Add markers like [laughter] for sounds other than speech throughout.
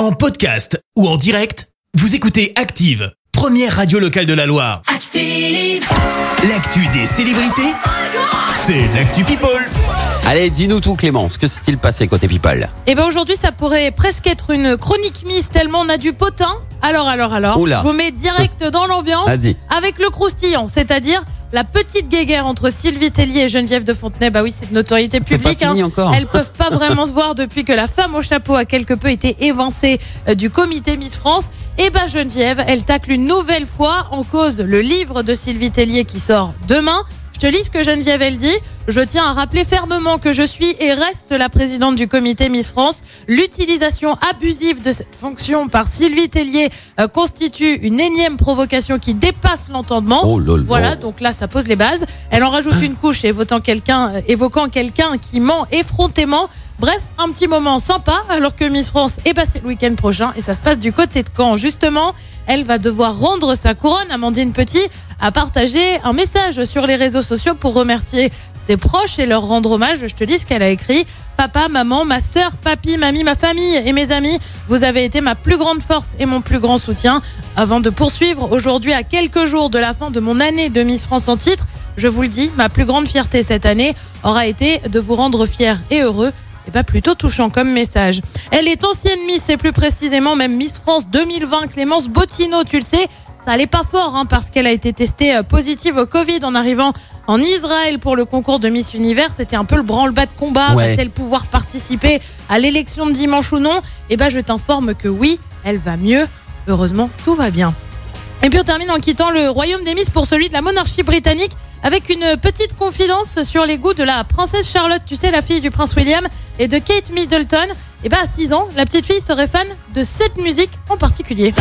En podcast ou en direct, vous écoutez Active, première radio locale de la Loire. Active. L'actu des célébrités, c'est l'actu People. Allez, dis-nous tout Clémence, que s'est-il passé côté People? Et ben aujourd'hui, ça pourrait presque être une chronique mise tellement on a du potin. Alors, alors, alors, Oula. je vous mets direct dans l'ambiance Vas-y. avec le croustillant, c'est-à-dire la petite guéguerre entre Sylvie Tellier et Geneviève de Fontenay. Bah oui, c'est de notoriété pas publique. hein. encore. Elles peuvent pas vraiment se voir depuis que la femme au chapeau a quelque peu été évincée euh, du comité Miss France. Et ben Geneviève, elle tacle une nouvelle fois en cause le livre de Sylvie Tellier qui sort demain. Je te lis ce que Geneviève elle dit. Je tiens à rappeler fermement que je suis et reste la présidente du comité Miss France. L'utilisation abusive de cette fonction par Sylvie Tellier euh, constitue une énième provocation qui dépasse l'entendement. Oh. Voilà, donc là, ça pose les bases. Elle en rajoute une couche évoquant quelqu'un, euh, évoquant quelqu'un qui ment effrontément. Bref, un petit moment sympa, alors que Miss France est passée le week-end prochain et ça se passe du côté de Caen. Justement, elle va devoir rendre sa couronne. Amandine Petit a partagé un message sur les réseaux sociaux pour remercier ses proches et leur rendre hommage. Je te lis ce qu'elle a écrit. Papa, maman, ma sœur, papy, mamie, ma famille et mes amis, vous avez été ma plus grande force et mon plus grand soutien. Avant de poursuivre aujourd'hui à quelques jours de la fin de mon année de Miss France en titre, je vous le dis, ma plus grande fierté cette année aura été de vous rendre fiers et heureux. Et pas plutôt touchant comme message. Elle est ancienne Miss et plus précisément même Miss France 2020. Clémence Bottino, tu le sais, ça allait pas fort hein, parce qu'elle a été testée euh, positive au Covid en arrivant en Israël pour le concours de Miss Univers. C'était un peu le branle-bas de combat. Ouais. Va-t-elle pouvoir participer à l'élection de dimanche ou non? Eh ben, je t'informe que oui, elle va mieux. Heureusement, tout va bien. Et puis on termine en quittant le royaume des Miss pour celui de la monarchie britannique avec une petite confidence sur les goûts de la princesse Charlotte, tu sais, la fille du prince William et de Kate Middleton. Et bah à 6 ans, la petite fille serait fan de cette musique en particulier.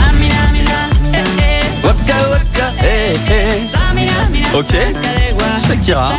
Eh, eh. Ok. Shakira.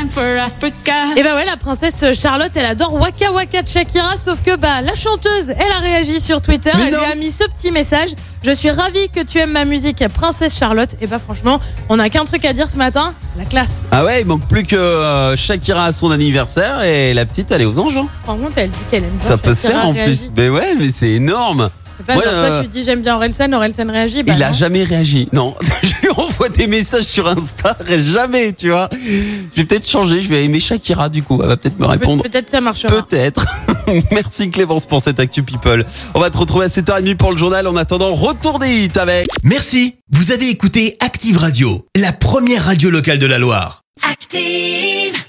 Et bah ouais, la princesse Charlotte, elle adore Waka Waka de Shakira, sauf que bah la chanteuse, elle a réagi sur Twitter, Mais elle non. lui a mis ce petit message. Je suis ravie que tu aimes ma musique, princesse Charlotte. Et bah franchement, on n'a qu'un truc à dire ce matin, la classe. Ah ouais, il manque plus que euh, Shakira à son anniversaire et la petite elle est aux anges. hein. Par contre, elle dit qu'elle aime bien Ça peut se Shakira, faire en réagit. plus. Mais ouais, mais c'est énorme. C'est pas Ouais, genre euh, toi tu dis j'aime bien Orelsan, Orelsan réagit. Bah il a jamais réagi. Non, [laughs] je lui envoie des messages sur Insta, [laughs] jamais, tu vois. Je vais peut-être changer, je vais aimer Shakira du coup. Elle va peut-être me Pe- répondre. Peut-être ça marchera. Peut-être. [laughs] Merci Clémence pour cette Actu People. On va te retrouver à 7h30 pour le journal. En attendant, retour des hits avec. Merci, vous avez écouté Active Radio, la première radio locale de la Loire. Active.